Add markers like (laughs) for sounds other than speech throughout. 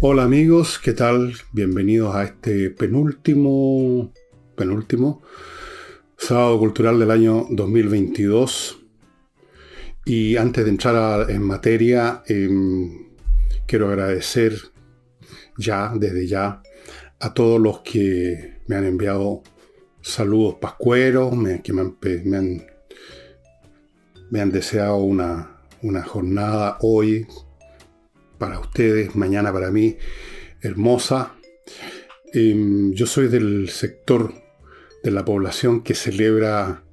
Hola amigos, ¿qué tal? Bienvenidos a este penúltimo, penúltimo sábado cultural del año 2022. Y antes de entrar en materia, em, quiero agradecer ya, desde ya, a todos los que me han enviado saludos pascueros, que me han, me han, deseado una, una jornada hoy para ustedes, mañana para mí, hermosa. Em, yo soy del sector de la población que celebra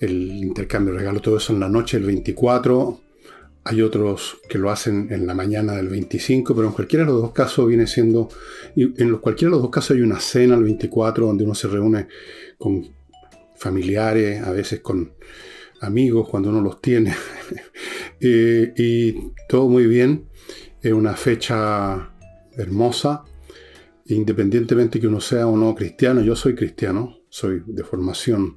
el intercambio de regalos, todo eso en la noche del 24. Hay otros que lo hacen en la mañana del 25, pero en cualquiera de los dos casos viene siendo, en cualquiera de los dos casos hay una cena el 24 donde uno se reúne con familiares, a veces con amigos cuando uno los tiene, (laughs) eh, y todo muy bien. Es una fecha hermosa, independientemente que uno sea o no cristiano. Yo soy cristiano, soy de formación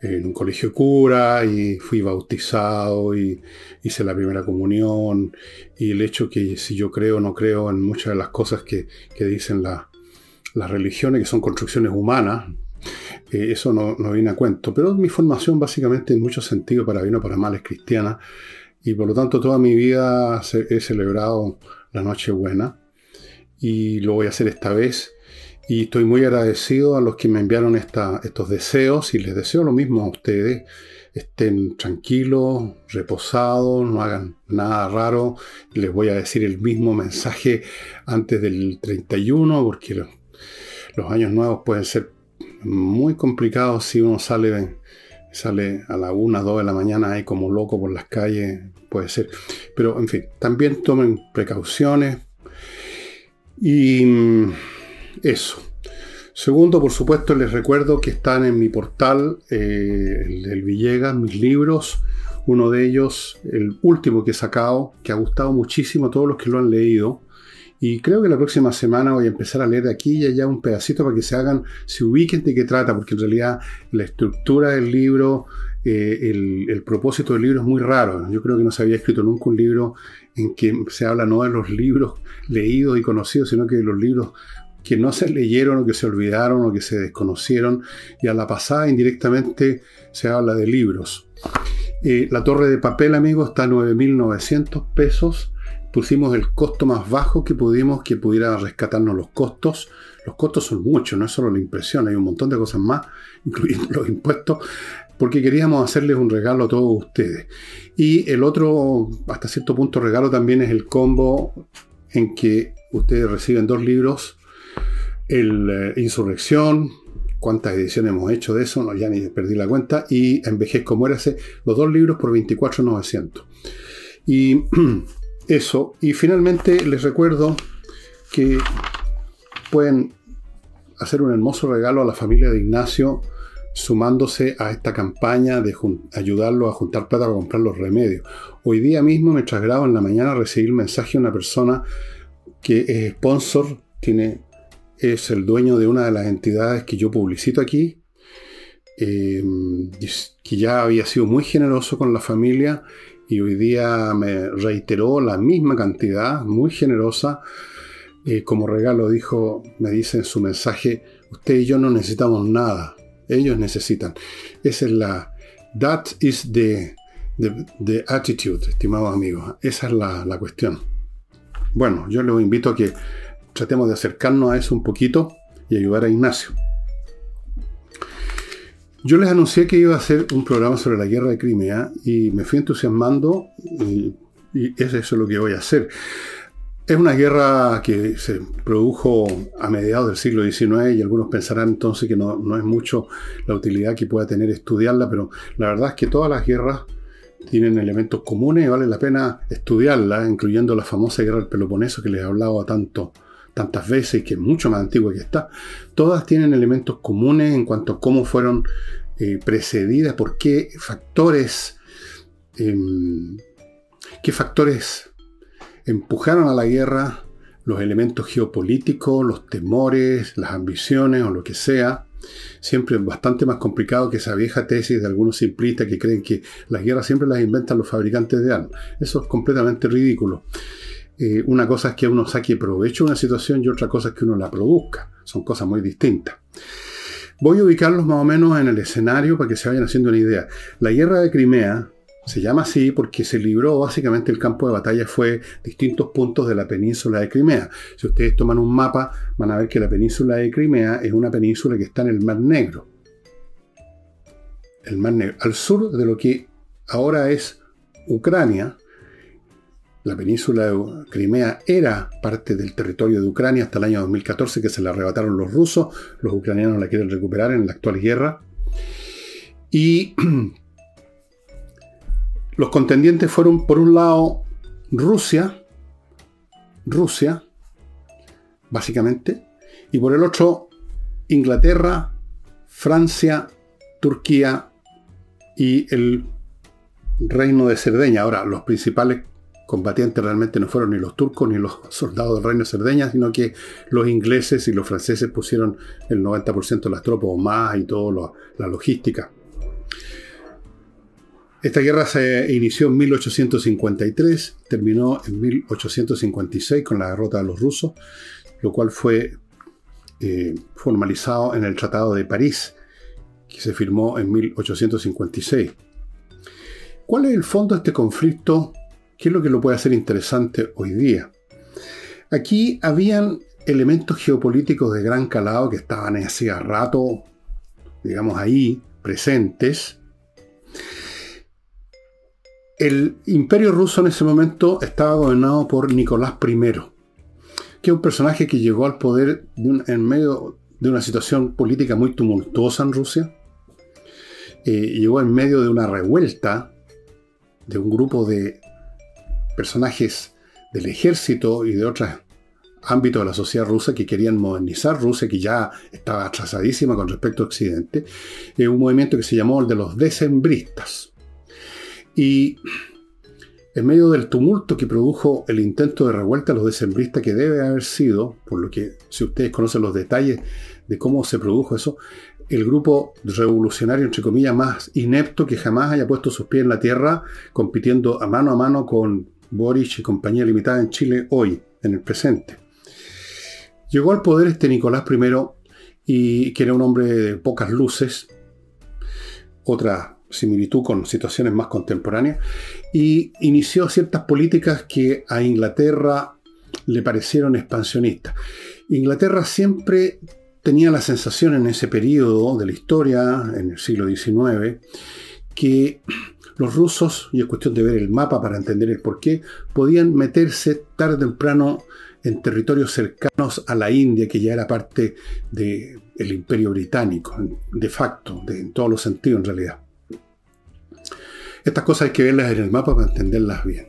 en un colegio cura y fui bautizado y hice la primera comunión y el hecho que si yo creo o no creo en muchas de las cosas que, dicen las religiones, que son construcciones humanas, eh, eso no, no, viene a cuento. Pero mi formación básicamente en muchos sentidos, para bien o para mal, es cristiana y por lo tanto toda mi vida he celebrado la Nochebuena y lo voy a hacer esta vez. Y estoy muy agradecido a los que me enviaron estos deseos y les deseo lo mismo a ustedes. Estén tranquilos, reposados, no hagan nada raro. Les voy a decir el mismo mensaje antes del 31 porque los, los años nuevos pueden ser muy complicados si uno sale sale a la 1, 2 de la mañana ahí como loco por las calles, puede ser. Pero en fin, también tomen precauciones. Y mm, eso. Segundo, por supuesto, les recuerdo que están en mi portal, eh, el del Villegas, mis libros. Uno de ellos, el último que he sacado, que ha gustado muchísimo a todos los que lo han leído, y creo que la próxima semana voy a empezar a leer de aquí y allá un pedacito para que se hagan, se ubiquen de qué trata, porque en realidad la estructura del libro, eh, el, propósito del libro es muy raro. Yo creo que no se había escrito nunca un libro en que se habla no de los libros leídos y conocidos, sino que de los libros que no se leyeron o que se olvidaron o que se desconocieron. Y a la pasada indirectamente se habla de libros. Eh, la torre de papel, amigos, está a 9.900 pesos pusimos el costo más bajo que pudimos que pudiera rescatarnos los costos. Los costos son muchos, no es solo la impresión, hay un montón de cosas más, (laughs) incluyendo los impuestos, porque queríamos hacerles un regalo a todos ustedes. Y el otro, hasta cierto punto, regalo también es el combo en que ustedes reciben dos libros, el eh, Insurrección, cuántas ediciones hemos hecho de eso, no, ya ni perdí la cuenta, y Envejezco Muérase, los dos libros por 24.900. Y (clears throat) eso. Y finalmente les recuerdo que pueden hacer un hermoso regalo a la familia de Ignacio sumándose a esta campaña de ayudarlo a juntar plata para comprar los remedios. Hoy día mismo, mientras grabo en la mañana, recibí el mensaje de una persona que es sponsor, tiene, es el dueño de una de las entidades que yo publicito aquí, eh, que ya había sido muy generoso con la familia y hoy día me reiteró la misma cantidad, muy generosa. como regalo dijo, me dice en su mensaje, usted y yo no necesitamos nada, ellos necesitan. Esa es la, that is the, the, attitude, estimados amigos. Esa es la, la cuestión. Bueno, yo les invito a que tratemos de acercarnos a eso un poquito y ayudar a Ignacio. Yo les anuncié que iba a hacer un programa sobre la guerra de Crimea y me fui entusiasmando y, eso es lo que voy a hacer. Es una guerra que se produjo a mediados del siglo XIX y algunos pensarán entonces que no, no es mucho la utilidad que pueda tener estudiarla, pero la verdad es que todas las guerras tienen elementos comunes y vale la pena estudiarlas, incluyendo la famosa guerra del Peloponeso que les he hablado tanto tantas veces, que es mucho más antigua que está, todas tienen elementos comunes en cuanto a cómo fueron eh, precedidas, por qué factores, em, qué factores empujaron a la guerra, los elementos geopolíticos, los temores, las ambiciones o lo que sea. Siempre es bastante más complicado que esa vieja tesis de algunos simplistas que creen que las guerras siempre las inventan los fabricantes de armas. Eso es completamente ridículo. Eh, una cosa es que uno saque provecho de una situación y otra cosa es que uno la produzca. Son cosas muy distintas. Voy a ubicarlos más o menos en el escenario para que se vayan haciendo una idea. La guerra de Crimea se llama así porque se libró básicamente el campo de batalla fue distintos puntos de la península de Crimea. Si ustedes toman un mapa, van a ver que la península de Crimea es una península que está en el Mar Negro. El Mar Negro, al sur de lo que ahora es Ucrania, la península de Crimea era parte del territorio de Ucrania hasta el año 2014 que se la arrebataron los rusos, los ucranianos la quieren recuperar en la actual guerra. Y (clears throat) los contendientes fueron por un lado Rusia, Rusia, básicamente, y por el otro Inglaterra, Francia, Turquía y el reino de Cerdeña. Ahora, los principales combatientes realmente no fueron ni los turcos ni los (laughs) soldados del reino de Cerdeña, sino que los ingleses y los franceses pusieron el 90% de las tropas o más y toda la logística. Esta guerra se inició en 1853, terminó en 1856 con la derrota de los rusos, lo cual fue eh, formalizado en el Tratado de París, que se firmó en 1856. ¿Cuál es el fondo de este conflicto ¿Qué es lo que lo puede hacer interesante hoy día? Aquí habían elementos geopolíticos de gran calado que estaban hacía rato, digamos ahí, presentes. El imperio ruso en ese momento estaba gobernado por Nicolás I, que es un personaje que llegó al poder en medio de una situación política muy tumultuosa en Rusia. Eh, llegó en medio de una revuelta de un grupo de personajes del ejército y de otros ámbitos de la sociedad rusa que querían modernizar Rusia, que ya estaba atrasadísima con respecto a Occidente, es un movimiento que se llamó el de los decembristas. Y en medio del tumulto que produjo el intento de revuelta de los decembristas, que debe haber sido, por lo que si ustedes conocen los detalles de cómo se produjo eso, el grupo revolucionario, entre comillas, más inepto que jamás haya puesto sus pies en la tierra, compitiendo a mano a mano con Boris y compañía limitada en Chile hoy, en el presente. Llegó al poder este Nicolás I, y, que era un hombre de pocas luces, otra similitud con situaciones más contemporáneas, y inició ciertas políticas que a Inglaterra le parecieron expansionistas. Inglaterra siempre tenía la sensación en ese periodo de la historia, en el siglo XIX, que los rusos, y es cuestión de ver el mapa para entender el porqué, podían meterse tarde o temprano en territorios cercanos a la India, que ya era parte del imperio británico, de facto, de, en todos los sentidos en realidad. Estas cosas hay que verlas en el mapa para entenderlas bien.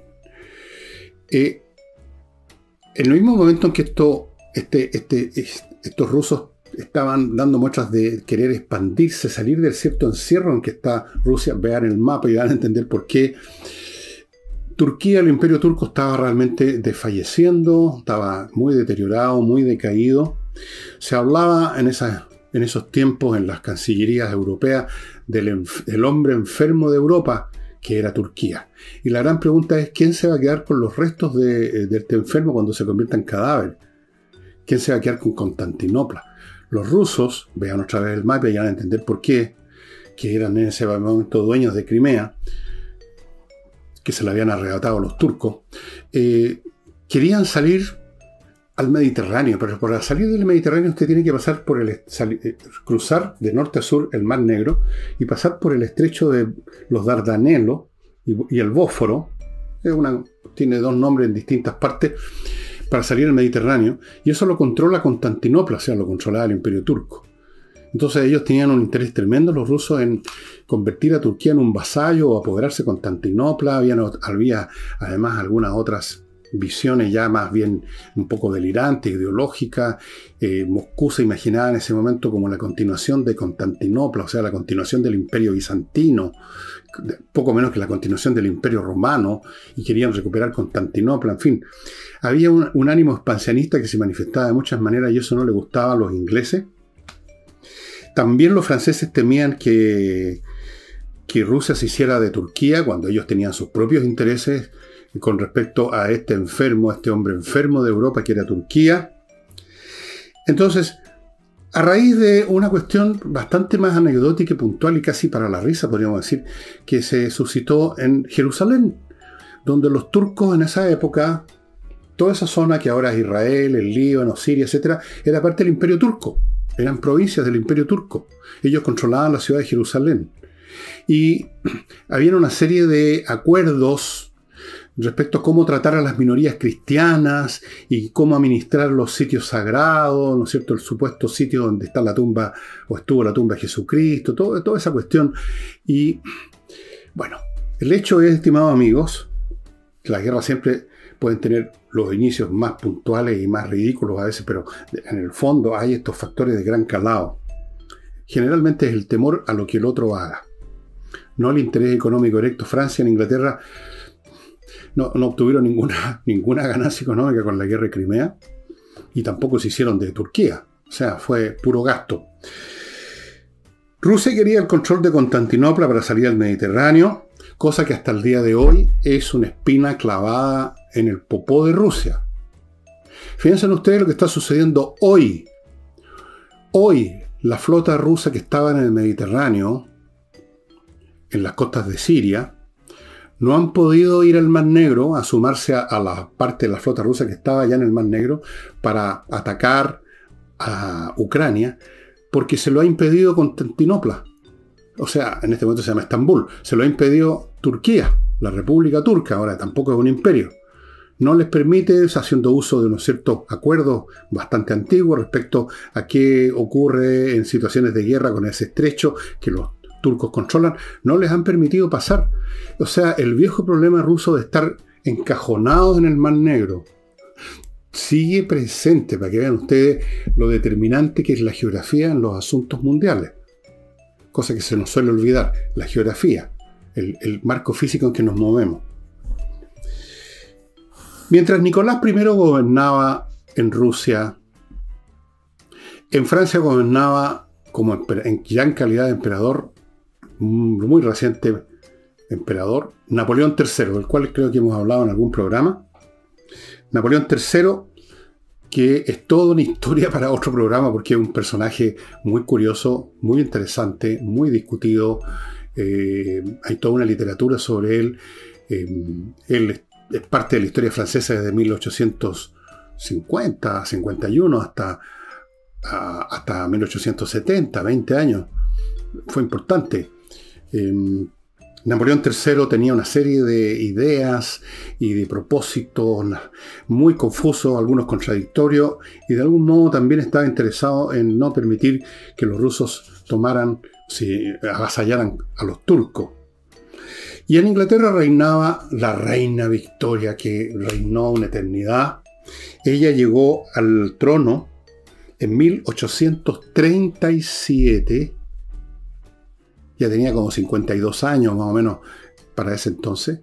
Eh, en el mismo momento en que esto, este, este, estos rusos estaban dando muestras de querer expandirse, salir del cierto encierro en que está Rusia. Vean el mapa y van a entender por qué. Turquía, el imperio turco estaba realmente desfalleciendo, estaba muy deteriorado, muy decaído. Se hablaba en, en esos tiempos en las cancillerías europeas del, hombre enfermo de Europa, que era Turquía. Y la gran pregunta es, ¿quién se va a quedar con los restos de, de este enfermo cuando se convierta en cadáver? ¿Quién se va a quedar con Constantinopla? Los rusos, vean otra vez el mapa y van a entender por qué, que eran en ese momento dueños de Crimea, que se la habían arrebatado los turcos, eh, querían salir al Mediterráneo, pero para salir del Mediterráneo usted tiene que pasar por el eh, cruzar de norte a sur el Mar Negro y pasar por el estrecho de los Dardanelos y, el Bósforo. tiene dos nombres en distintas partes para salir al Mediterráneo, y eso lo controla Constantinopla, o sea, lo controlaba el imperio turco. Entonces ellos tenían un interés tremendo, los rusos, en convertir a Turquía en un vasallo o apoderarse de Constantinopla. Había, había además algunas otras visiones ya más bien un poco delirantes, ideológicas. Eh, Moscú se imaginaba en ese momento como la continuación de Constantinopla, o sea, la continuación del imperio bizantino, poco menos que la continuación del imperio romano, y querían recuperar Constantinopla, en fin. Había un, ánimo expansionista que se manifestaba de muchas maneras y eso no le gustaba a los ingleses. También los franceses temían que, que Rusia se hiciera de Turquía cuando ellos tenían sus propios intereses con respecto a este enfermo, a este hombre enfermo de Europa que era Turquía. Entonces, a raíz de una cuestión bastante más anecdótica y puntual y casi para la risa, podríamos decir, que se suscitó en Jerusalén, donde los turcos en esa época, toda esa zona que ahora es Israel, el Líbano, Siria, etc., era parte del imperio turco, eran provincias del imperio turco. Ellos controlaban la ciudad de Jerusalén. Y (clears throat) había una serie de acuerdos respecto a cómo tratar a las minorías cristianas y cómo administrar los sitios sagrados, ¿no es cierto? El supuesto sitio donde está la tumba o estuvo la tumba de Jesucristo, toda esa cuestión. Y bueno, el hecho es, estimados amigos, que las guerras siempre pueden tener los inicios más puntuales y más ridículos a veces, pero en el fondo hay estos factores de gran calado. Generalmente es el temor a lo que el otro haga, no el interés económico directo. Francia en Inglaterra no, obtuvieron ninguna, (laughs) ninguna ganancia económica con la guerra de Crimea y tampoco se hicieron de Turquía. O sea, fue puro gasto. Rusia quería el control de Constantinopla para salir al Mediterráneo, cosa que hasta el día de hoy es una espina clavada en el popó de Rusia. Fíjense ustedes lo que está sucediendo hoy. Hoy la flota rusa que estaba en el Mediterráneo, en las costas de Siria, no han podido ir al Mar Negro a sumarse a, la parte de la flota rusa que estaba ya en el Mar Negro para atacar a Ucrania, porque se lo ha impedido Constantinopla. O sea, en este momento se llama Estambul. Se lo ha impedido Turquía, la República Turca, ahora tampoco es un imperio. No les permite, haciendo uso de unos ciertos acuerdos bastante antiguos respecto a qué ocurre en situaciones de guerra con ese estrecho que los turcos controlan, no les han permitido pasar. O sea, el viejo problema ruso de estar encajonados en el Mar Negro sigue presente, para que vean ustedes lo determinante que es la geografía en los asuntos mundiales. Cosa que se nos suele olvidar, la geografía, el, marco físico en que nos movemos. Mientras Nicolás I gobernaba en Rusia, en Francia gobernaba como ya en calidad de emperador muy reciente emperador, Napoleón III, del cual creo que hemos hablado en algún programa. Napoleón III, que es toda una historia (laughs) para otro programa porque es un personaje muy curioso, muy interesante, muy discutido. Eh, hay toda una literatura sobre él. Eh, él es parte de la historia francesa desde 1850, 51 hasta, hasta 1870, 20 años. Fue importante. Em, Napoleón III tenía una serie de ideas y de propósitos muy confusos, algunos contradictorios, y de algún modo también estaba interesado en no permitir que los rusos tomaran, si avasallaran a los turcos. Y en Inglaterra reinaba la reina Victoria, que reinó una eternidad. Ella llegó al trono en 1837 ya tenía como 52 años más o menos para ese entonces.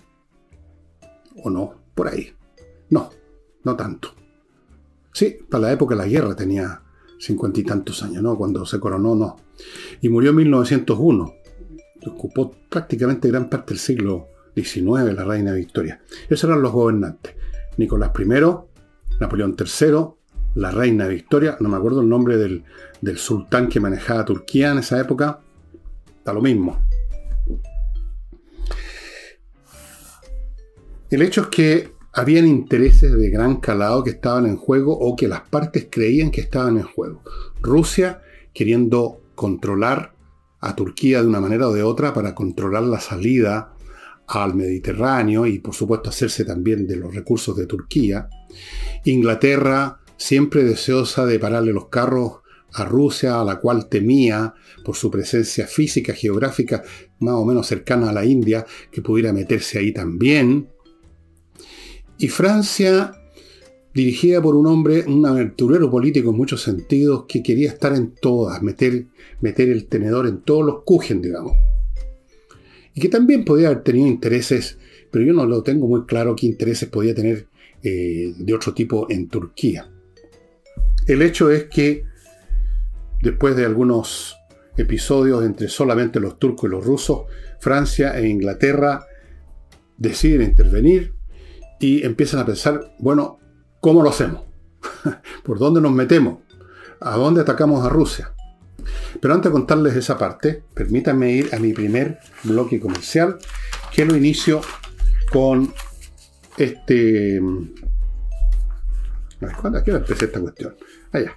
¿O no? Por ahí. No, no tanto. Sí, para la época de la guerra tenía cincuenta y tantos años, ¿no? Cuando se coronó, no. Y murió en 1901. Ocupó prácticamente gran parte del siglo XIX la reina Victoria. Esos eran los gobernantes. Nicolás I, Napoleón III, la reina Victoria, no me acuerdo el nombre del, del sultán que manejaba Turquía en esa época, lo mismo. El hecho es que habían intereses de gran calado que estaban en juego o que las partes creían que estaban en juego. Rusia queriendo controlar a Turquía de una manera o de otra para controlar la salida al Mediterráneo y por supuesto hacerse también de los recursos de Turquía. Inglaterra siempre deseosa de pararle los carros a Rusia, a la cual temía por su presencia física, geográfica, más o menos cercana a la India, que pudiera meterse ahí también. Y Francia, dirigida por un hombre, un aventurero político en muchos sentidos, que quería estar en todas, meter, meter el tenedor en todos los cujen, digamos. Y que también podía haber tenido intereses, pero yo no lo tengo muy claro qué intereses podía tener eh, de otro tipo en Turquía. El hecho es que Después de algunos episodios entre solamente los turcos y los rusos, Francia e Inglaterra deciden intervenir y empiezan a pensar, bueno, ¿cómo lo hacemos? (laughs) ¿Por dónde nos metemos? ¿A dónde atacamos a Rusia? Pero antes de contarles esa parte, permítanme ir a mi primer bloque comercial, que lo inicio con este... ¿Cuándo? ¿A empecé esta cuestión? Allá.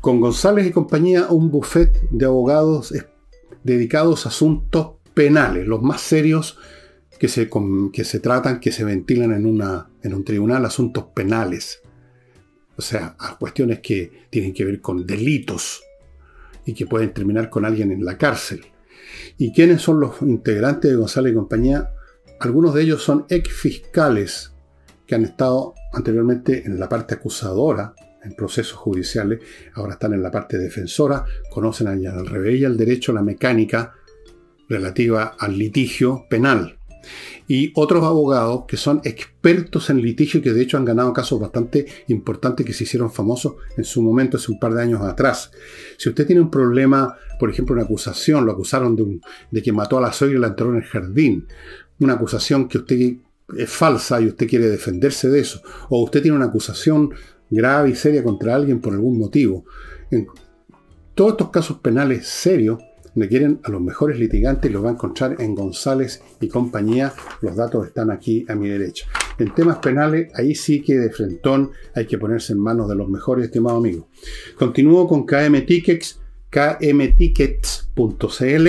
Con González y compañía, un buffet de abogados dedicados a asuntos penales, los más serios que se, que se tratan, que se ventilan en, una, en un tribunal, asuntos penales. O sea, a cuestiones que tienen que ver con delitos y que pueden terminar con alguien en la cárcel. ¿Y quiénes son los integrantes de González y compañía? Algunos de ellos son ex fiscales que han estado anteriormente en la parte acusadora en procesos judiciales, ahora están en la parte defensora, conocen al revés y al derecho la mecánica relativa al litigio penal. Y otros abogados que son expertos en litigio que de hecho han ganado casos bastante importantes que se hicieron famosos en su momento, hace un par de años atrás. Si usted tiene un problema, por ejemplo, una acusación, lo acusaron de, que mató a la suegra y la enterró en el jardín, una acusación que usted es falsa y usted quiere defenderse de eso, o usted tiene una acusación grave y seria contra alguien por algún motivo. En todos estos casos penales serios requieren a los mejores litigantes y los va a encontrar en González y compañía. Los datos están aquí a mi derecha. En temas penales, ahí sí que de frentón hay que ponerse en manos de los mejores, estimado amigo. Continúo con KM Tickets, kmtickets.cl,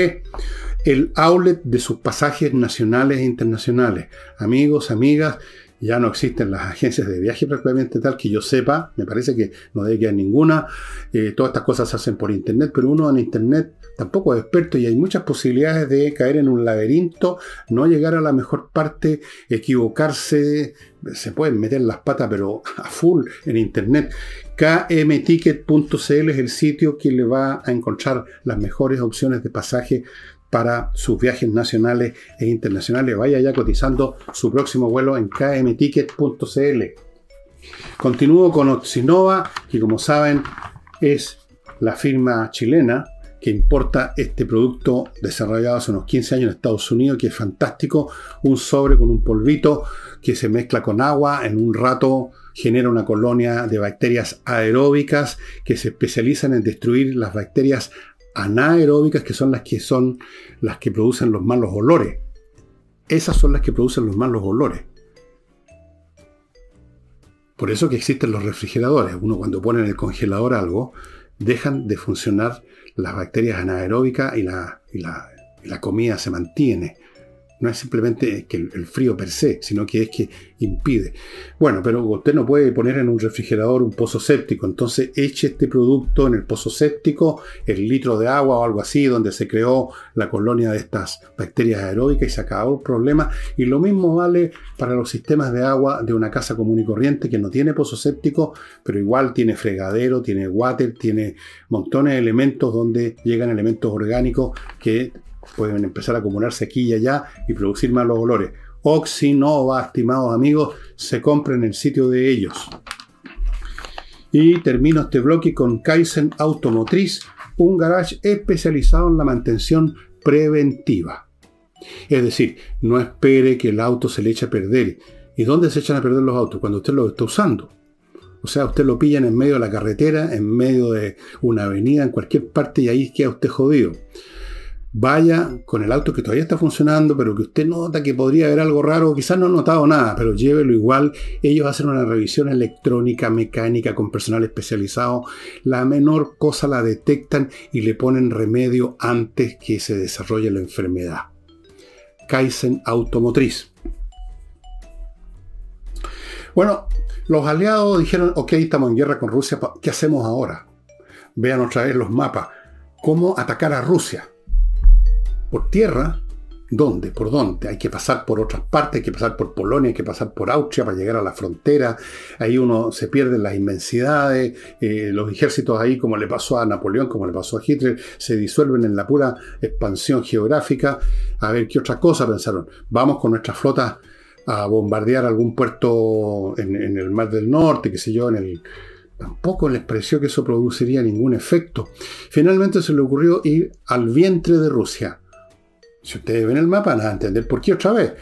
el outlet de sus pasajes nacionales e internacionales. Amigos, amigas, ya no existen las agencias de viaje prácticamente tal que yo sepa, me parece que no debe quedar ninguna, eh, todas estas cosas se hacen por internet, pero uno en internet tampoco es experto y hay muchas posibilidades de caer en un laberinto, no llegar a la mejor parte, equivocarse, se pueden meter las patas, pero a full en internet. kmticket.cl es el sitio que le va a encontrar las mejores opciones de pasaje para sus viajes nacionales e internacionales. Vaya ya cotizando su próximo vuelo en kmticket.cl. Continúo con Oxinova, que como saben es la firma chilena que importa este producto desarrollado hace unos 15 años en Estados Unidos, que es fantástico, un sobre con un polvito que se mezcla con agua, en un rato genera una colonia de bacterias aeróbicas que se especializan en destruir las bacterias anaeróbicas, que son las que son las que producen los malos olores. Esas son las que producen los malos olores. Por eso que existen los refrigeradores. Uno cuando pone en el congelador algo, dejan de funcionar las bacterias anaeróbicas y la, y la comida se mantiene. No es simplemente que el, frío per se, sino que es que impide. Bueno, pero usted no puede poner en un refrigerador un pozo séptico. Entonces eche este producto en el pozo séptico, el litro de agua o algo así, donde se creó la colonia de estas bacterias aeróbicas y se acabó el problema. Y lo mismo vale para los sistemas de agua de una casa común y corriente que no tiene pozo séptico, pero igual tiene fregadero, tiene water, tiene montones de elementos donde llegan elementos orgánicos que pueden empezar a acumularse aquí y allá y producir malos olores. Oxinova, estimados amigos, se compra en el sitio de ellos. Y termino este bloque con Kaizen Automotriz, un garage especializado en la mantención preventiva. Es decir, no espere que el auto se le eche a perder. ¿Y dónde se echan a perder los autos? Cuando usted lo está usando. O sea, usted lo pillan en medio de la carretera, en medio de una avenida, en cualquier parte y ahí queda usted jodido vaya con el auto que todavía está funcionando, pero que usted nota que podría haber algo raro, quizás no ha notado nada, pero llévelo igual. Ellos hacen una revisión electrónica, mecánica, con personal especializado. La menor cosa la detectan y le ponen remedio antes que se desarrolle la enfermedad. Kaizen Automotriz. Bueno, los aliados dijeron, ok, estamos en guerra con Rusia, ¿qué hacemos ahora? Vean otra vez los mapas. ¿Cómo atacar a Rusia? Por tierra, ¿dónde? ¿Por dónde? Hay que pasar por otras partes, hay que pasar por Polonia, hay que pasar por Austria para llegar a la frontera. Ahí uno se pierde en las inmensidades. Eh, los ejércitos ahí, como le pasó a Napoleón, como le pasó a Hitler, se disuelven en la pura expansión geográfica. A ver, ¿qué otra cosa pensaron? Vamos con nuestras flotas a bombardear algún puerto en, en el Mar del Norte, qué sé yo, en el Tampoco les pareció que eso produciría ningún efecto. Finalmente se le ocurrió ir al vientre de Rusia Si ustedes ven el mapa, van a entender por qué otra vez.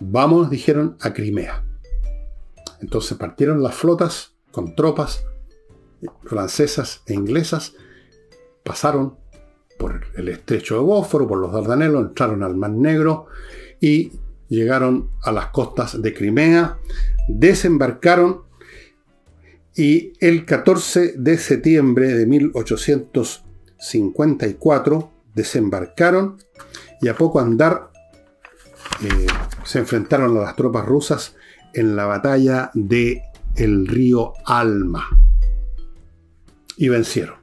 Vamos, dijeron, a Crimea. Entonces partieron las flotas con tropas francesas e inglesas, pasaron por el estrecho de Bósforo, por los Dardanelos, entraron al Mar Negro y llegaron a las costas de Crimea, desembarcaron y el 14 de septiembre de 1854 desembarcaron y a poco andar eh, se enfrentaron a las tropas rusas en la batalla de el río Alma y vencieron.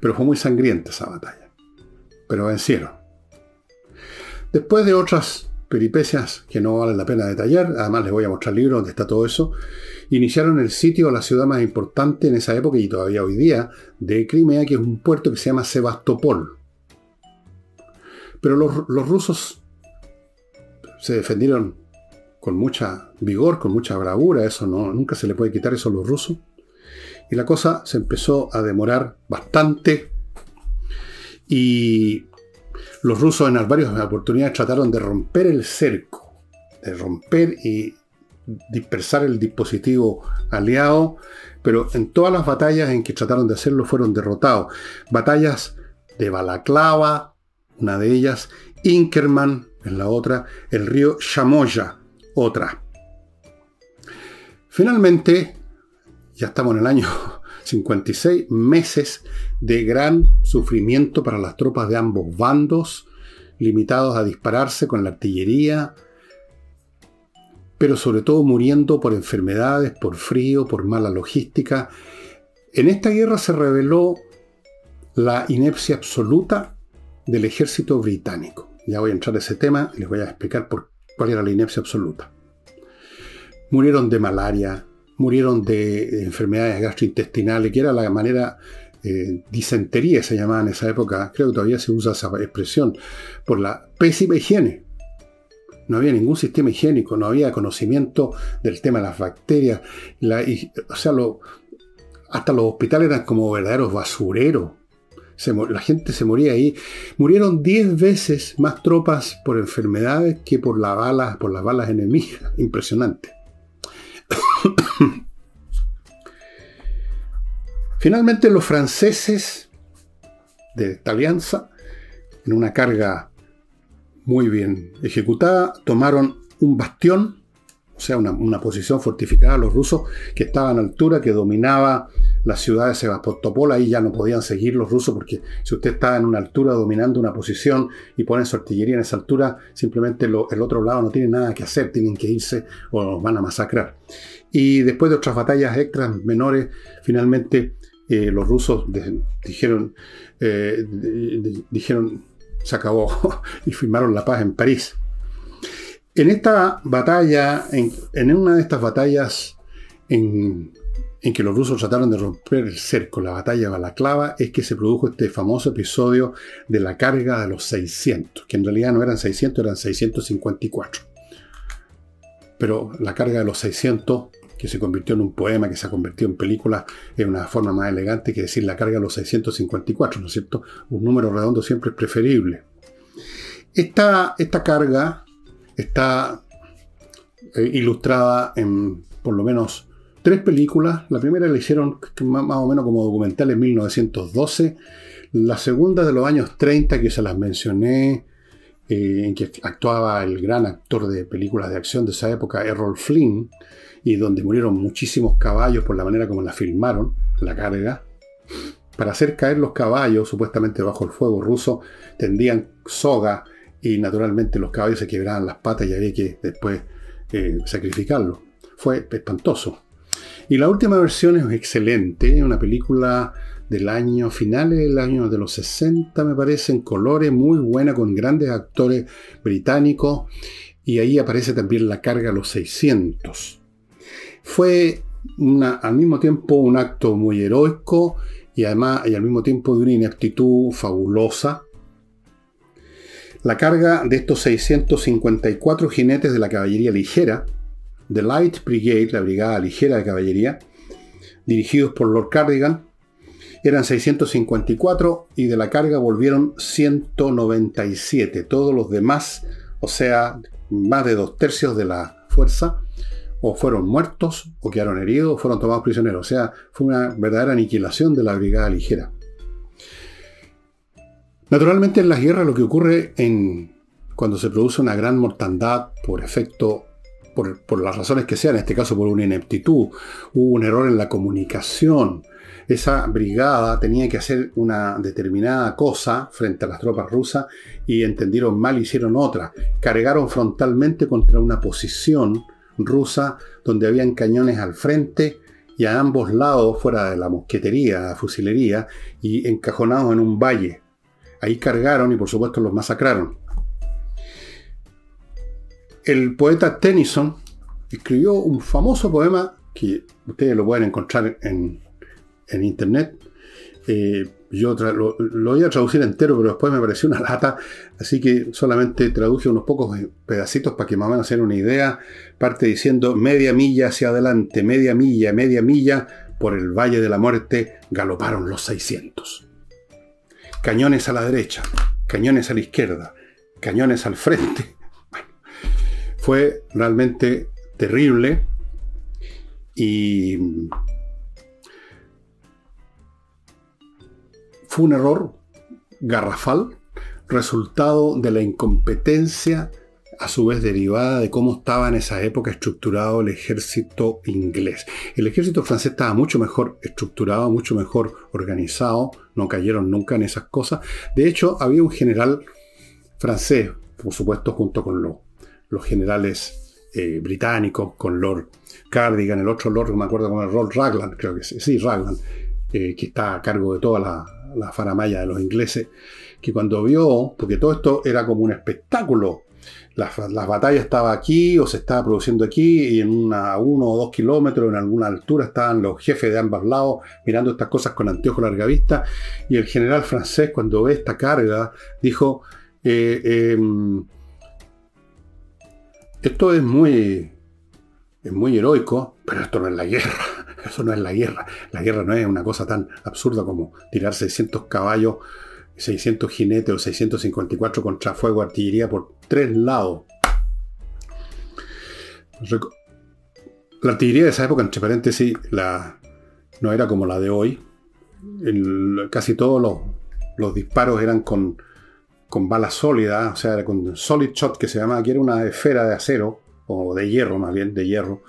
Pero fue muy sangrienta esa batalla. Pero vencieron. Después de otras peripecias que no vale la pena detallar, además les voy a mostrar el libro donde está todo eso, iniciaron el sitio a la ciudad más importante en esa época y todavía hoy día de Crimea, que es un puerto que se llama Sebastopol. Pero los, rusos se defendieron con mucha vigor, con mucha bravura, eso no, nunca se le puede quitar eso a los rusos. Y la cosa se empezó a demorar bastante y los rusos en varias oportunidades trataron de romper el cerco, de romper y dispersar el dispositivo aliado, pero en todas las batallas en que trataron de hacerlo fueron derrotados. Batallas de Balaclava, una de ellas, Inkerman en la otra, el río Shamoya, otra. Finalmente, ya estamos en el año (laughs) 56 meses de gran sufrimiento para las tropas de ambos bandos, limitados a dispararse con la artillería, pero sobre todo muriendo por enfermedades, por frío, por mala logística. En esta guerra se reveló la inepcia absoluta del ejército británico. Ya voy a entrar a ese tema y les voy a explicar por cuál era la inepcia absoluta. Murieron de malaria, murieron de enfermedades gastrointestinales, que era la manera, eh, disentería se llamaba en esa época, creo que todavía se usa esa expresión, por la pésima higiene. No había ningún sistema higiénico, no había conocimiento del tema de las bacterias. o sea, hasta los hospitales eran como verdaderos basureros. La gente se moría ahí. Murieron 10 veces más tropas por enfermedades que por, la balas, por las balas enemigas. Impresionante. (coughs) Finalmente los franceses de esta alianza, en una carga muy bien ejecutada, tomaron un bastión, sea, una, posición fortificada, los rusos que estaban a altura, que dominaba la ciudad de Sebastopol, ahí ya no podían seguir los rusos porque si usted está en una altura dominando una posición y ponen su artillería en esa altura, simplemente el otro lado no tiene nada que hacer, tienen que irse o los van a masacrar. Y después de otras batallas extras menores, finalmente eh, los rusos dijeron, eh, dijeron, se acabó, (laughs) y firmaron la paz en París. En esta batalla, en, una de estas batallas en, que los rusos trataron de romper el cerco, la batalla de Balaclava, es que se produjo este famoso episodio de la carga de los 600, que en realidad no eran 600, eran 654. Pero la carga de los 600 que se convirtió en un poema, que se ha convertido en película, en una forma más elegante que decir la carga de los 654, ¿no es cierto? Un número redondo siempre es preferible. Esta, esta carga está eh, ilustrada en por lo menos tres películas. La primera la hicieron más, o menos como documental en 1912. La segunda de los años 30, que se las mencioné, eh, en que actuaba el gran actor de películas de acción de esa época, Errol Flynn, y donde murieron muchísimos caballos por la manera como la filmaron, la carga. Para hacer caer los caballos, supuestamente bajo el fuego ruso, tendían soga y naturalmente los caballos se quebraban las patas y había que después eh, sacrificarlos. Fue espantoso. Y la última versión es excelente, una película del año, finales del año de los 60 me parece, en colores, muy buena, con grandes actores británicos, y ahí aparece también la carga los 600. Fue al mismo tiempo un acto muy heroico y además y al mismo tiempo de una ineptitud fabulosa. La carga de estos 654 jinetes de la caballería ligera, The Light Brigade, la brigada ligera de caballería, dirigidos por Lord Cardigan, eran 654 y de la carga volvieron 197. Todos los demás, o sea, más de dos tercios de la fuerza, o fueron muertos, o quedaron heridos, o fueron tomados prisioneros. O sea, fue una verdadera aniquilación de la brigada ligera. Naturalmente en las guerras lo que ocurre en, cuando se produce una gran mortandad por efecto, por, las razones que sean, en este caso por una ineptitud, hubo un error en la comunicación, esa brigada tenía que hacer una determinada cosa frente a las tropas rusas y entendieron mal, hicieron otra. Cargaron frontalmente contra una posición rusa donde habían cañones al frente y a ambos lados, fuera de la mosquetería, la fusilería, y encajonados en un valle. Ahí cargaron y por supuesto los masacraron. El poeta Tennyson escribió un famoso poema que ustedes lo pueden encontrar en, internet. Eh, yo lo, voy a traducir entero, pero después me pareció una lata, así que solamente traduje unos pocos pedacitos para que más o menos una idea. Parte diciendo media milla hacia adelante, media milla, media milla, por el Valle de la Muerte galoparon los 600. Cañones a la derecha, cañones a la izquierda, cañones al frente. fue realmente terrible y fue un error garrafal, resultado de la incompetencia, a su vez derivada de cómo estaba en esa época estructurado el ejército inglés. El ejército francés estaba mucho mejor estructurado, mucho mejor organizado, no cayeron nunca en esas cosas. De hecho, había un general francés, por supuesto, junto con los generales eh, británicos, con Lord Cardigan, el otro Lord, me acuerdo cómo era, Lord Raglan, creo que sí, sí Raglan, eh, que está a cargo de toda la, la faramaya de los ingleses, que cuando vio, porque todo esto era como un espectáculo, las, batallas estaban aquí o se estaba produciendo aquí y en una, uno o dos kilómetros, en alguna altura, estaban los jefes de ambos lados mirando estas cosas con anteojo larga vista y el general francés cuando ve esta carga dijo, eh, em, esto es muy, es muy heroico, pero esto no es la guerra. (laughs) Eso no es la guerra. La guerra no es una cosa tan absurda como tirar 600 caballos, 600 jinetes o 654 contra fuego artillería por tres lados. La artillería de esa época, entre paréntesis, la, no era como la de hoy. casi todos los, los, disparos eran con, con balas sólidas, o sea, con solid shot que se llamaba, que era una esfera de acero, o de hierro más bien, de hierro,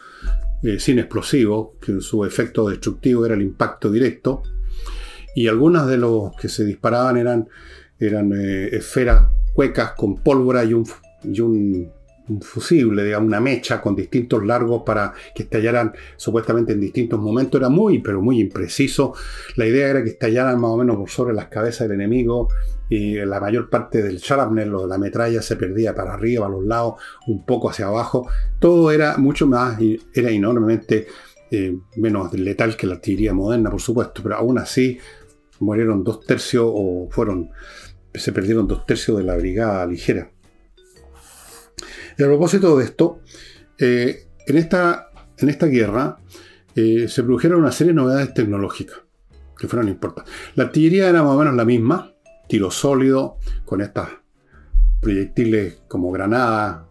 eh, sin explosivo, que su efecto destructivo era el impacto directo, y algunas de los que se disparaban eran, eran eh, esferas huecas con pólvora y un, y un fusible, digamos, una mecha con distintos largos para que estallaran supuestamente en distintos momentos. Era muy, pero muy impreciso. La idea era que estallaran más o menos por sobre las cabezas del enemigo y la mayor parte del shrapnel o de la metralla se perdía para arriba, a los lados, un poco hacia abajo. Todo era mucho más, era enormemente eh, menos letal que la artillería moderna, por supuesto, pero aún así murieron dos tercios o fueron, se perdieron dos tercios de la brigada ligera. Y a propósito de esto, eh, en, esta, en esta guerra eh, se produjeron una serie de novedades tecnológicas que fueron importantes. La artillería era más o menos la misma, tiro sólido, con estas proyectiles como granada,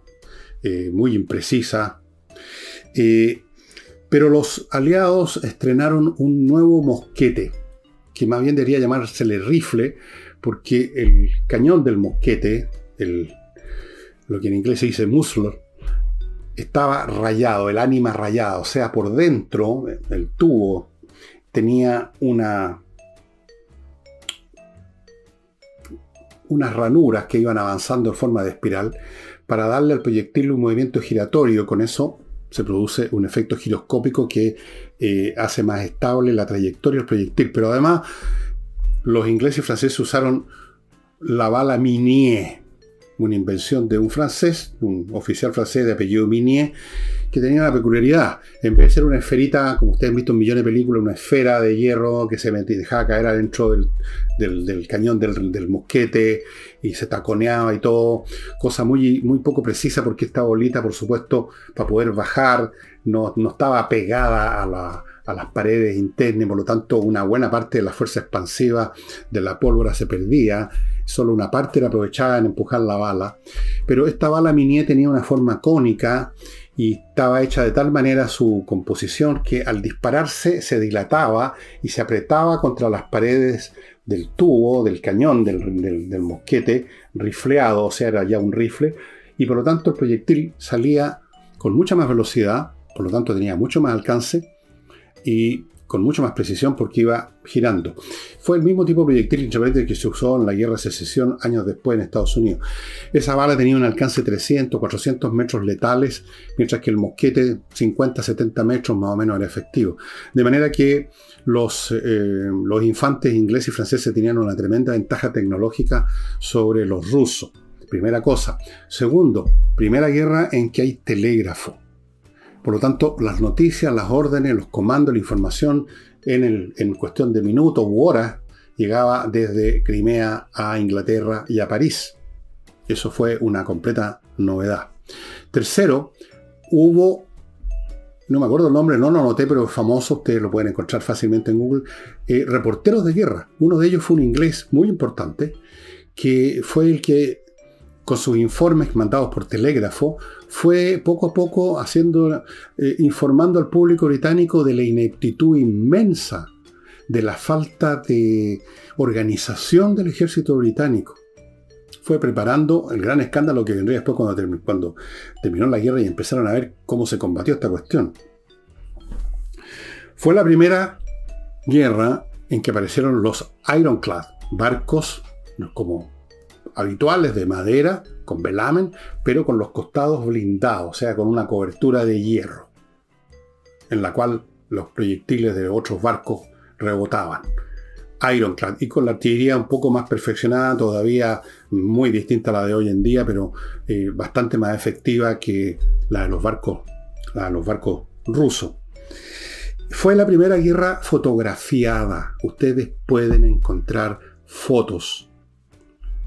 eh, muy imprecisa. pero los aliados estrenaron un nuevo mosquete, que más bien debería llamársele rifle, porque el cañón del mosquete, lo que en inglés se dice muzzler, estaba rayado, el ánima rayado, o sea, por dentro, el tubo tenía una unas ranuras que iban avanzando en forma de espiral para darle al proyectil un movimiento giratorio. Con eso se produce un efecto giroscópico que eh, hace más estable la trayectoria del proyectil. Pero además, los ingleses y franceses usaron la bala Minier, una invención de un francés, un oficial francés de apellido Minier, que tenía una peculiaridad. En vez de ser una esferita, como ustedes han visto en millones de películas, una esfera de hierro que se dejaba caer adentro del, cañón del, mosquete y se taconeaba y todo, cosa muy, muy poco precisa porque esta bolita, por supuesto, para poder bajar, no, no estaba pegada a la, a las paredes internas por lo tanto una buena parte de la fuerza expansiva de la pólvora se perdía, solo una parte era aprovechada en empujar la bala, pero esta bala Minier tenía una forma cónica y estaba hecha de tal manera su composición que al dispararse se dilataba y se apretaba contra las paredes del tubo, del cañón, del, mosquete rifleado, o sea, era ya un rifle, y por lo tanto el proyectil salía con mucha más velocidad, por lo tanto tenía mucho más alcance, y con mucha más precisión porque iba girando. Fue el mismo tipo de proyectil que se usó en la guerra de secesión años después en Estados Unidos. Esa bala tenía un alcance de 300, 400 metros letales, mientras que el mosquete 50, 70 metros más o menos era efectivo. De manera que los, eh, los infantes ingleses y franceses tenían una tremenda ventaja tecnológica sobre los rusos. Primera cosa. Segundo, primera guerra en que hay telégrafo. Por lo tanto, las noticias, las órdenes, los comandos, la información en, cuestión de minutos u horas llegaba desde Crimea a Inglaterra y a París. Eso fue una completa novedad. Tercero, hubo, no me acuerdo el nombre, no lo anoté, pero famoso, ustedes lo pueden encontrar fácilmente en Google, eh, reporteros de guerra. Uno de ellos fue un inglés muy importante, que fue el que, con sus informes mandados por telégrafo, fue poco a poco haciendo, eh, informando al público británico de la ineptitud inmensa, de la falta de organización del ejército británico. Fue preparando el gran escándalo que vendría después cuando, cuando terminó la guerra y empezaron a ver cómo se combatió esta cuestión. Fue la primera guerra en que aparecieron los Ironclad, barcos como habituales de madera, con velamen, pero con los costados blindados, o sea, con una cobertura de hierro, en la cual los proyectiles de otros barcos rebotaban. Ironclad, y con la artillería un poco más perfeccionada, todavía muy distinta a la de hoy en día, pero eh, bastante más efectiva que la de los barcos, la de los barcos rusos. Fue la primera guerra fotografiada. Ustedes pueden encontrar fotos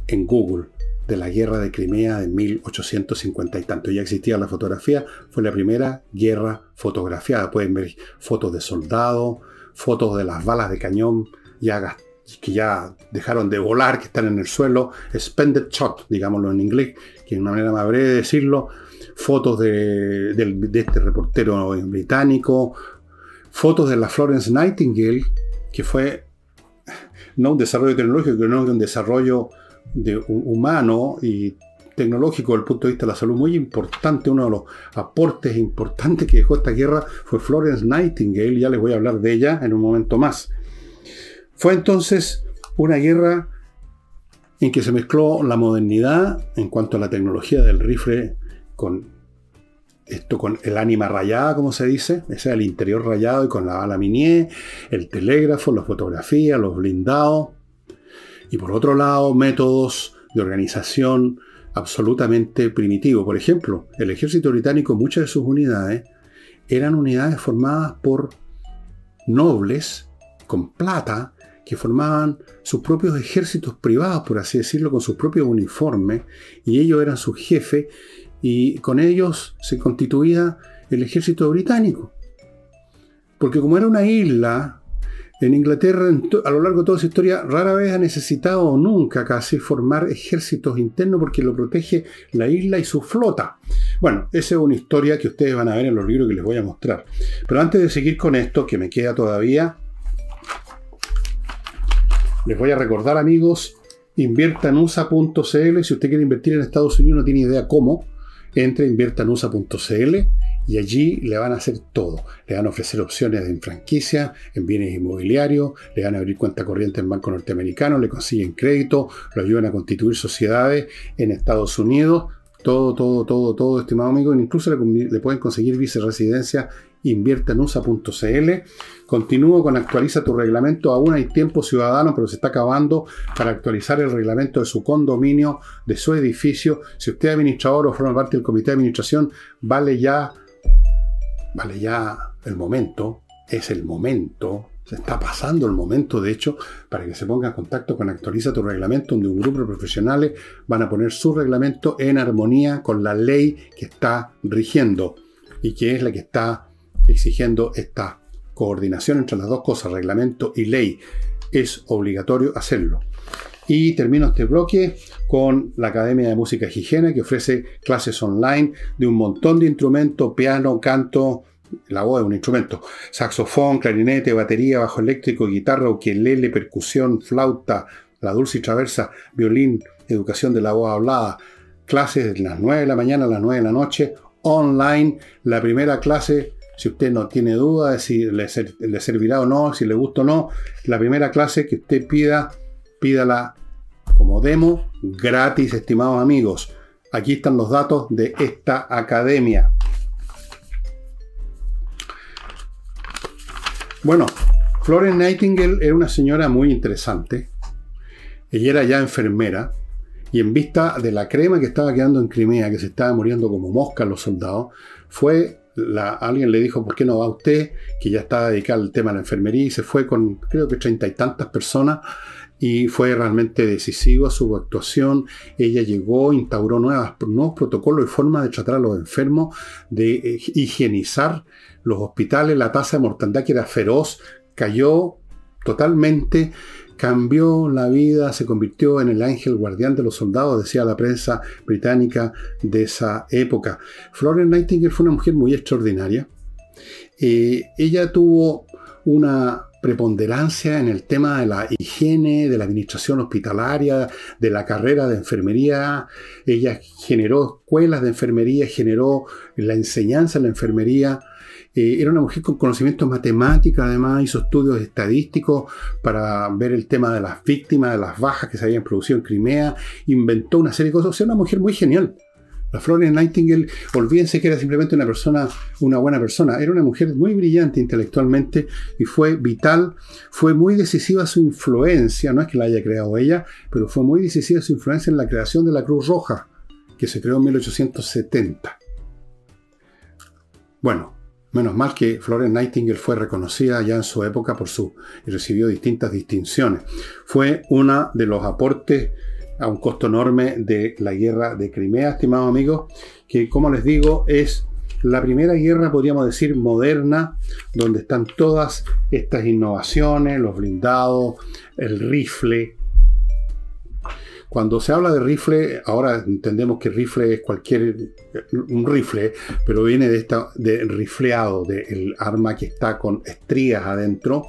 en Google de la guerra de Crimea de 1850 y tanto. Ya existía la fotografía, fue la primera guerra fotografiada. Pueden ver fotos de soldados, fotos de las balas de cañón ya, que ya dejaron de volar, que están en el suelo, spended shot, digámoslo en inglés, que es una manera más breve de decirlo, fotos de, de este reportero británico, fotos de la Florence Nightingale, que fue no un desarrollo tecnológico, sino un desarrollo de humano y tecnológico desde el punto de vista de la salud muy importante, uno de los aportes importantes que dejó esta guerra fue Florence Nightingale, ya les voy a hablar de ella en un momento más. Fue entonces una guerra en que se mezcló la modernidad en cuanto a la tecnología del rifle con esto con el ánima rayada, como se dice, ese el interior rayado y con la bala minier, el telégrafo, la fotografía, los blindados, y por otro lado métodos de organización absolutamente primitivos. Por ejemplo, el ejército británico, muchas de sus unidades eran unidades formadas por nobles con plata que formaban sus propios ejércitos privados, por así decirlo, con sus propios uniformes, y ellos eran sus jefes, y con ellos se constituía el ejército británico. Porque como era una isla en Inglaterra, a lo largo de toda su historia, rara vez ha necesitado o nunca casi formar ejércitos internos porque lo protege la isla y su flota. Bueno, esa es una historia que ustedes van a ver en los libros que les voy a mostrar. Pero antes de seguir con esto, que me queda todavía, les voy a recordar, amigos, inviertanusa.cl. Si usted quiere invertir en Estados Unidos, no tiene idea cómo, entre inviertanusa.cl y allí le van a hacer todo. Le van a ofrecer opciones en franquicia, en bienes inmobiliarios, le van a abrir cuenta corriente en banco norteamericano, le consiguen crédito, lo ayudan a constituir sociedades en Estados Unidos. Todo, todo, todo, todo, estimado amigo. Incluso le, pueden conseguir viceresidencia inviertanusa.cl. Continúo con actualiza tu reglamento. Aún hay tiempo ciudadano, pero se está acabando para actualizar el reglamento de su condominio, de su edificio. Si usted es administrador o forma parte del comité de administración, vale ya vale ya el momento, es el momento, se está pasando el momento, de hecho, para que se ponga en contacto con Actualiza tu reglamento, donde un grupo de profesionales van a poner su reglamento en armonía con la ley que está rigiendo y que es la que está exigiendo esta coordinación entre las dos cosas, reglamento y ley. Es obligatorio hacerlo. Y termino este bloque con la Academia de Música Higiene, que ofrece clases online de un montón de instrumentos, piano, canto, la voz es un instrumento, saxofón, clarinete, batería, bajo eléctrico, guitarra, ukelele, percusión, flauta, la dulce y traversa, violín, educación de la voz hablada, clases de las 9 de la mañana a las 9 de la noche, online, la primera clase si usted no tiene duda de si le, servirá o no, si le gusta o no, la primera clase que usted pida, pídala como demo, gratis, estimados amigos. Aquí están los datos de esta academia. Bueno, Florence Nightingale era una señora muy interesante. Ella era ya enfermera y en vista de la crema que estaba quedando en Crimea, que se estaba muriendo como moscas los soldados, fue alguien le dijo, ¿por qué no va usted? Que ya estaba dedicado al tema de la enfermería y se fue con creo que treinta y tantas personas y fue realmente decisiva su actuación. Ella llegó, instauró nuevas, nuevos protocolos y formas de tratar a los enfermos, de eh, higienizar los hospitales. La tasa de mortandad que era feroz cayó totalmente cambió la vida, se convirtió en el ángel guardián de los soldados, decía la prensa británica de esa época. Florence Nightingale fue una mujer muy extraordinaria. Eh, ella tuvo una preponderancia en el tema de la higiene, de la administración hospitalaria, de la carrera de enfermería. Ella generó escuelas de enfermería, generó la enseñanza en la enfermería. Eh, era una mujer con conocimientos matemáticos, además hizo estudios estadísticos para ver el tema de las víctimas, de las bajas que se habían producido en Crimea, inventó una serie de cosas, o sea, una mujer muy genial. La Florence Nightingale, olvídense que era simplemente una persona, una buena persona, era una mujer muy brillante intelectualmente y fue vital, fue muy decisiva su influencia, no es que la haya creado ella, pero fue muy decisiva su influencia en la creación de la Cruz Roja, que se creó en 1870. Bueno, Menos mal que Florence Nightingale fue reconocida ya en su época por su y recibió distintas distinciones. Fue una de los aportes a un costo enorme de la guerra de Crimea, estimados amigos, que como les digo es la primera guerra, podríamos decir, moderna, donde están todas estas innovaciones, los blindados, el rifle, cuando se habla de rifle, ahora entendemos que rifle es cualquier un rifle, pero viene de esta de rifleado, del arma que está con estrías adentro.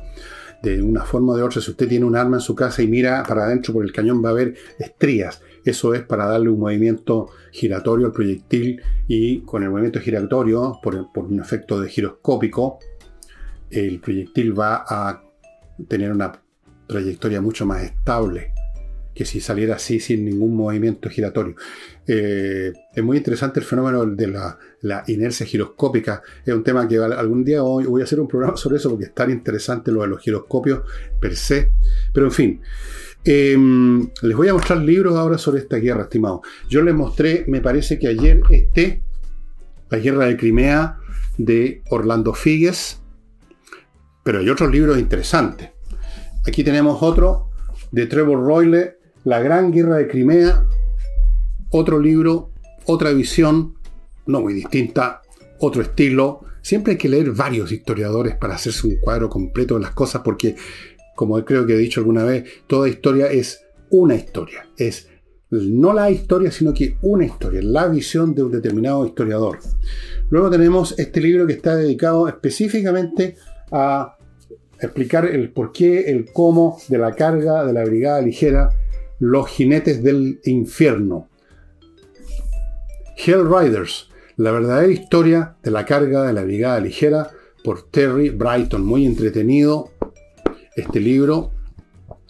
De una forma o de otra, si usted tiene un arma en su casa y mira para adentro por el cañón, va a haber estrías. Eso es para darle un movimiento giratorio al proyectil y con el movimiento giratorio, por, por un efecto de giroscópico, el proyectil va a tener una trayectoria mucho más estable que si saliera así sin ningún movimiento giratorio. Eh, es muy interesante el fenómeno de la, inercia giroscópica. Es un tema que algún día voy, voy, a hacer un programa sobre eso porque es tan interesante lo de los giroscopios per se. Pero en fin, em, les voy a mostrar libros ahora sobre esta guerra, estimado. Yo les mostré, me parece que ayer este, La guerra de Crimea de Orlando Figues, pero hay otros libros interesantes. Aquí tenemos otro de Trevor Royle, la Gran Guerra de Crimea, otro libro, otra visión, no muy distinta, otro estilo. Siempre hay que leer varios historiadores para hacerse un cuadro completo de las cosas, porque, como creo que he dicho alguna vez, toda historia es una historia. Es no la historia, sino que una historia, la visión de un determinado historiador. Luego tenemos este libro que está dedicado específicamente a explicar el porqué, el cómo de la carga de la brigada ligera los jinetes del infierno. Hell Riders, la verdadera historia de la carga de la Brigada Ligera por Terry Brighton. Muy entretenido este libro.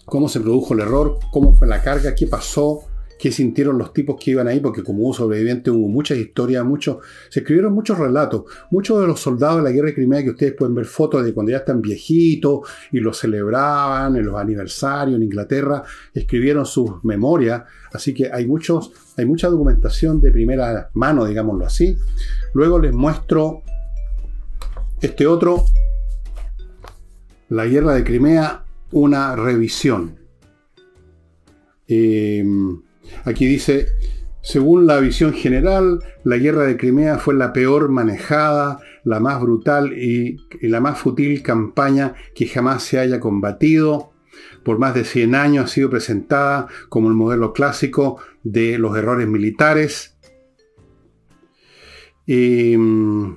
Cómo se produjo el error, cómo fue la carga, qué pasó, qué sintieron los tipos que iban ahí, porque como hubo sobreviviente hubo muchas historias, muchos, se escribieron muchos relatos. Muchos de los soldados de la guerra de Crimea que ustedes pueden ver fotos de cuando ya están viejitos y los celebraban en los aniversarios en Inglaterra, escribieron sus memorias, así que hay muchos, hay mucha documentación de primera mano, digámoslo así. Luego les muestro este otro, la guerra de Crimea, una revisión. Em, aquí dice, según la visión general, la guerra de Crimea fue la peor manejada, la más brutal y, la más fútil campaña que jamás se haya combatido. Por más de 100 años ha sido presentada como el modelo clásico de los errores militares. Em,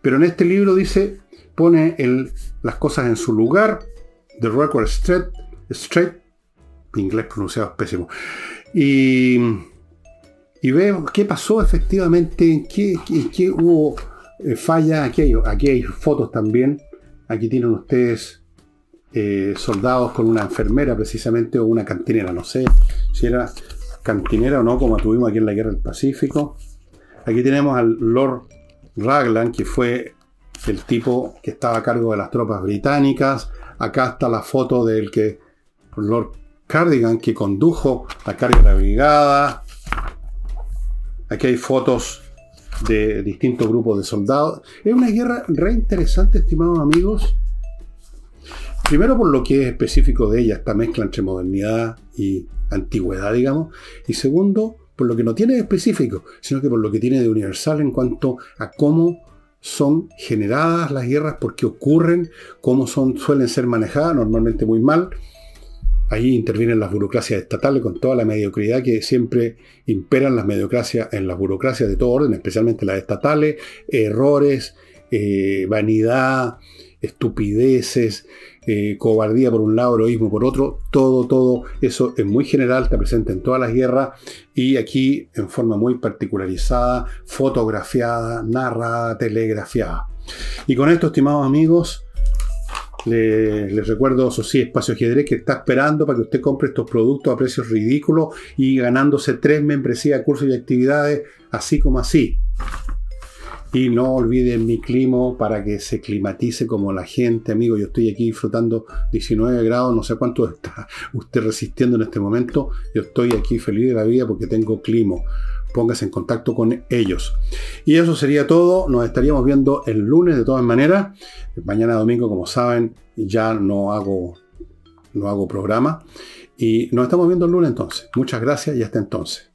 pero en este libro dice, pone las cosas en su lugar. The record straight, straight inglés pronunciado es pésimo. Y y veo qué pasó efectivamente, en qué, qué hubo eh, falla. Aquí hay, aquí hay fotos también. Aquí tienen ustedes eh, soldados con una enfermera precisamente o una cantinera. No sé si era cantinera o no, como tuvimos aquí en la Guerra del Pacífico. Aquí tenemos al Lord Raglan, que fue el tipo que estaba a cargo de las tropas británicas. Acá está la foto del que Lord Cardigan, que condujo la carga de la brigada. Aquí hay fotos de distintos grupos de soldados. Es una guerra re interesante, estimados amigos. Primero por lo que es específico de ella, esta mezcla entre modernidad y antigüedad, digamos. Y segundo, por lo que no tiene de específico, sino que por lo que tiene de universal en cuanto a cómo son generadas las guerras, por qué ocurren, cómo son, suelen ser manejadas, normalmente muy mal, Ahí intervienen las burocracias estatales con toda la mediocridad que siempre imperan las mediocracias en las burocracias de todo orden, especialmente las estatales, errores, eh, vanidad, estupideces, eh, cobardía por un lado, heroísmo por otro, todo, todo eso es muy general, está presente en todas las guerras y aquí en forma muy particularizada, fotografiada, narrada, telegrafiada. Y con esto, estimados amigos, les, recuerdo, eso sí, Espacio Ajedrez, que está esperando para que usted compre estos productos a precios ridículos y ganándose tres membresías, cursos y actividades, así como así. Y no olviden mi clima para que se climatice como la gente, amigo. Yo estoy aquí disfrutando 19 grados, no sé cuánto (laughs) está usted resistiendo en este momento. Yo estoy aquí feliz de la vida porque tengo clima póngase en contacto con ellos. Y eso sería todo. Nos estaríamos viendo el lunes de todas maneras. Mañana domingo, como saben, ya no hago, no hago programa. Y nos estamos viendo el lunes entonces. Muchas gracias y hasta entonces.